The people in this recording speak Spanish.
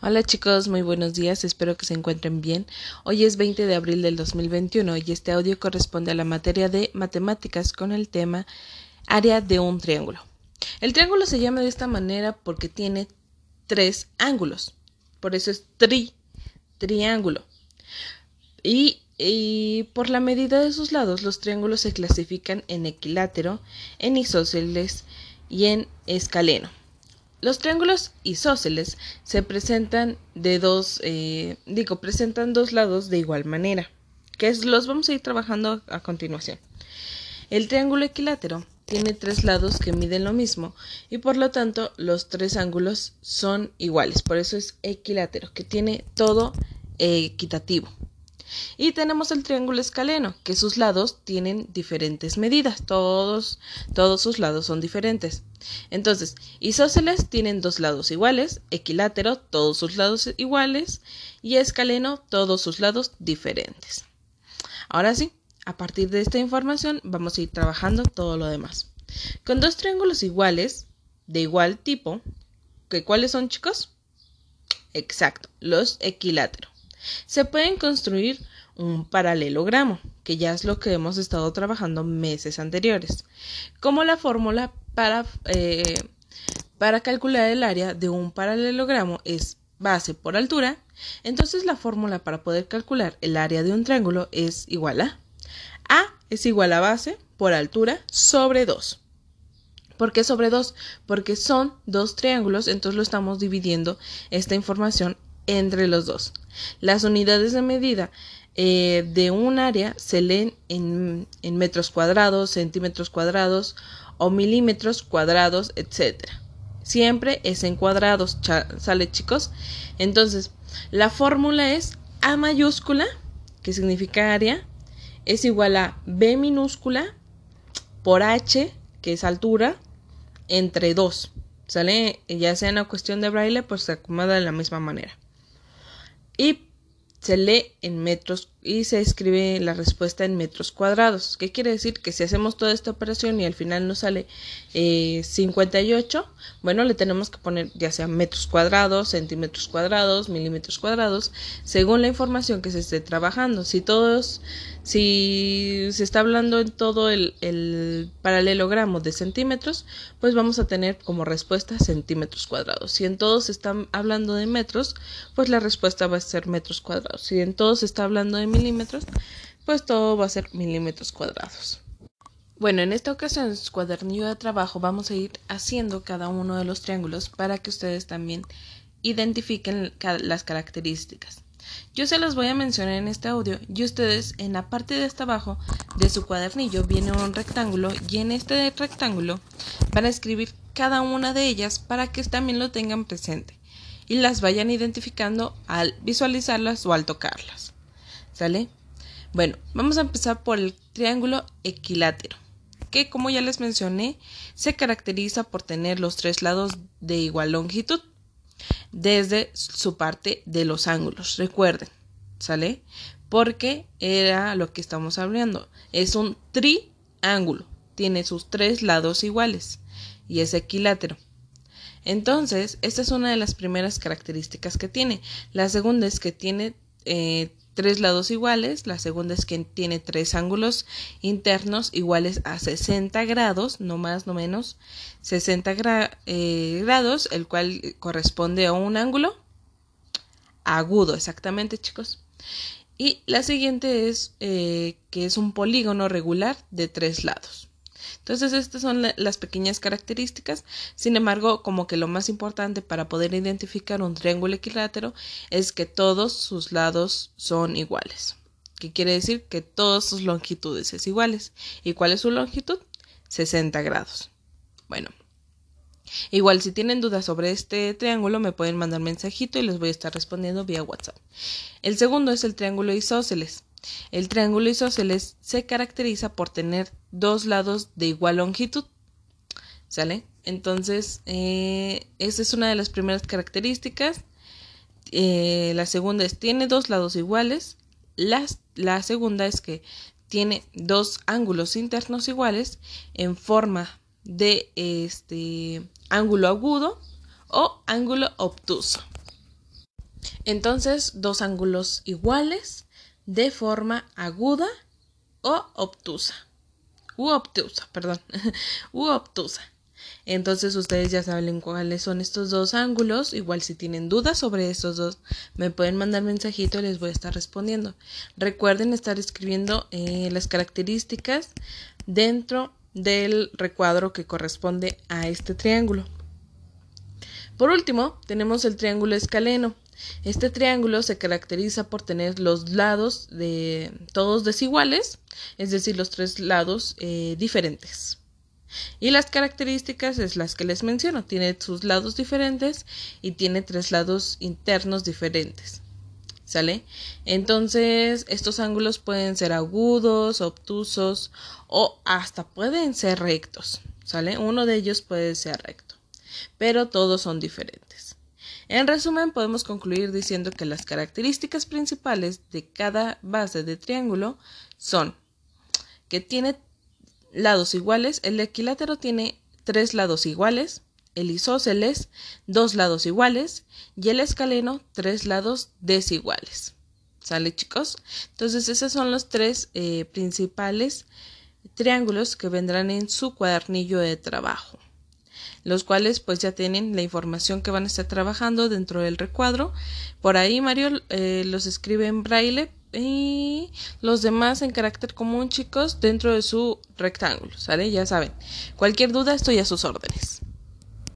Hola chicos, muy buenos días, espero que se encuentren bien. Hoy es 20 de abril del 2021 y este audio corresponde a la materia de matemáticas con el tema área de un triángulo. El triángulo se llama de esta manera porque tiene tres ángulos, por eso es tri, triángulo. Y, y por la medida de sus lados, los triángulos se clasifican en equilátero, en isósceles y en escaleno. Los triángulos isósceles se presentan de dos, eh, digo, presentan dos lados de igual manera, que es, los vamos a ir trabajando a continuación. El triángulo equilátero tiene tres lados que miden lo mismo y por lo tanto los tres ángulos son iguales, por eso es equilátero, que tiene todo equitativo. Y tenemos el triángulo escaleno, que sus lados tienen diferentes medidas, todos, todos sus lados son diferentes. Entonces, isósceles tienen dos lados iguales, equilátero, todos sus lados iguales, y escaleno, todos sus lados diferentes. Ahora sí, a partir de esta información vamos a ir trabajando todo lo demás. Con dos triángulos iguales, de igual tipo, ¿que ¿cuáles son chicos? Exacto, los equiláteros. Se pueden construir un paralelogramo, que ya es lo que hemos estado trabajando meses anteriores, como la fórmula para, eh, para calcular el área de un paralelogramo es base por altura, entonces la fórmula para poder calcular el área de un triángulo es igual a A es igual a base por altura sobre 2. ¿Por qué sobre 2? Porque son dos triángulos, entonces lo estamos dividiendo esta información entre los dos. Las unidades de medida eh, de un área se leen en, metros cuadrados, centímetros cuadrados o milímetros cuadrados, etc. Siempre es en cuadrados, ¿sale chicos? Entonces, la fórmula es A mayúscula, que significa área, es igual a B minúscula por H, que es altura, entre 2. ¿Sale? Ya sea en la cuestión de braille, pues se acomoda de la misma manera y se lee en metros y se escribe la respuesta en metros cuadrados. ¿Qué quiere decir? Que si hacemos toda esta operación y al final nos sale eh, 58, bueno, le tenemos que poner ya sea metros cuadrados, centímetros cuadrados, milímetros cuadrados, según la información que se esté trabajando. Si todos, si se está hablando en todo el, el paralelogramo de centímetros, pues vamos a tener como respuesta centímetros cuadrados. Si en todos se está hablando de metros, pues la respuesta va a ser metros cuadrados. Si en todos se está hablando de milímetros, pues todo va a ser milímetros cuadrados. Bueno, en esta ocasión en su cuadernillo de trabajo vamos a ir haciendo cada uno de los triángulos para que ustedes también identifiquen las características. Yo se las voy a mencionar en este audio y ustedes en la parte de esta abajo de su cuadernillo viene un rectángulo y en este rectángulo van a escribir cada una de ellas para que también lo tengan presente y las vayan identificando al visualizarlas o al tocarlas. ¿Sale? Bueno, vamos a empezar por el triángulo equilátero, que como ya les mencioné, se caracteriza por tener los tres lados de igual longitud desde su parte de los ángulos. Recuerden, ¿sale? Porque era lo que estamos hablando. Es un triángulo, tiene sus tres lados iguales y es equilátero. Entonces, esta es una de las primeras características que tiene. La segunda es que tiene eh, tres lados iguales, la segunda es que tiene tres ángulos internos iguales a 60 grados, no más, no menos, 60 eh, grados, el cual corresponde a un ángulo agudo, exactamente chicos. Y la siguiente es eh, que es un polígono regular de tres lados. Entonces, estas son las pequeñas características. Sin embargo, como que lo más importante para poder identificar un triángulo equilátero es que todos sus lados son iguales. ¿Qué quiere decir? Que todas sus longitudes es iguales. ¿Y cuál es su longitud? 60 grados. Bueno, Igual si tienen dudas sobre este triángulo me pueden mandar mensajito y les voy a estar respondiendo vía WhatsApp. El segundo es el triángulo isósceles. El triángulo isósceles se caracteriza por tener dos lados de igual longitud. ¿Sale? Entonces, eh, esa es una de las primeras características. Eh, la segunda es tiene dos lados iguales. la segunda es que tiene dos ángulos internos iguales en forma de este ángulo agudo o ángulo obtuso. Entonces, dos ángulos iguales de forma aguda o obtusa. U obtusa, perdón. U obtusa. Entonces ustedes ya saben cuáles son estos dos ángulos. Igual si tienen dudas sobre estos dos, me pueden mandar mensajito y les voy a estar respondiendo. Recuerden estar escribiendo eh, las características dentro del recuadro que corresponde a este triángulo. Por último, tenemos el triángulo escaleno. Este triángulo se caracteriza por tener los lados de todos desiguales, es decir, los tres lados eh, diferentes. Y las características es las que les menciono. Tiene sus lados diferentes y tiene tres lados internos diferentes. ¿Sale? Entonces, estos ángulos pueden ser agudos, obtusos o hasta pueden ser rectos. ¿Sale? Uno de ellos puede ser recto. Pero todos son diferentes. En resumen, podemos concluir diciendo que las características principales de cada base de triángulo son que tiene lados iguales, el equilátero tiene tres lados iguales, el isósceles dos lados iguales y el escaleno tres lados desiguales. ¿Sale chicos? Entonces esos son los tres eh, principales triángulos que vendrán en su cuadernillo de trabajo los cuales pues ya tienen la información que van a estar trabajando dentro del recuadro. Por ahí Mario eh, los escribe en braille y los demás en carácter común, chicos, dentro de su rectángulo, ¿sale? Ya saben. Cualquier duda, estoy a sus órdenes.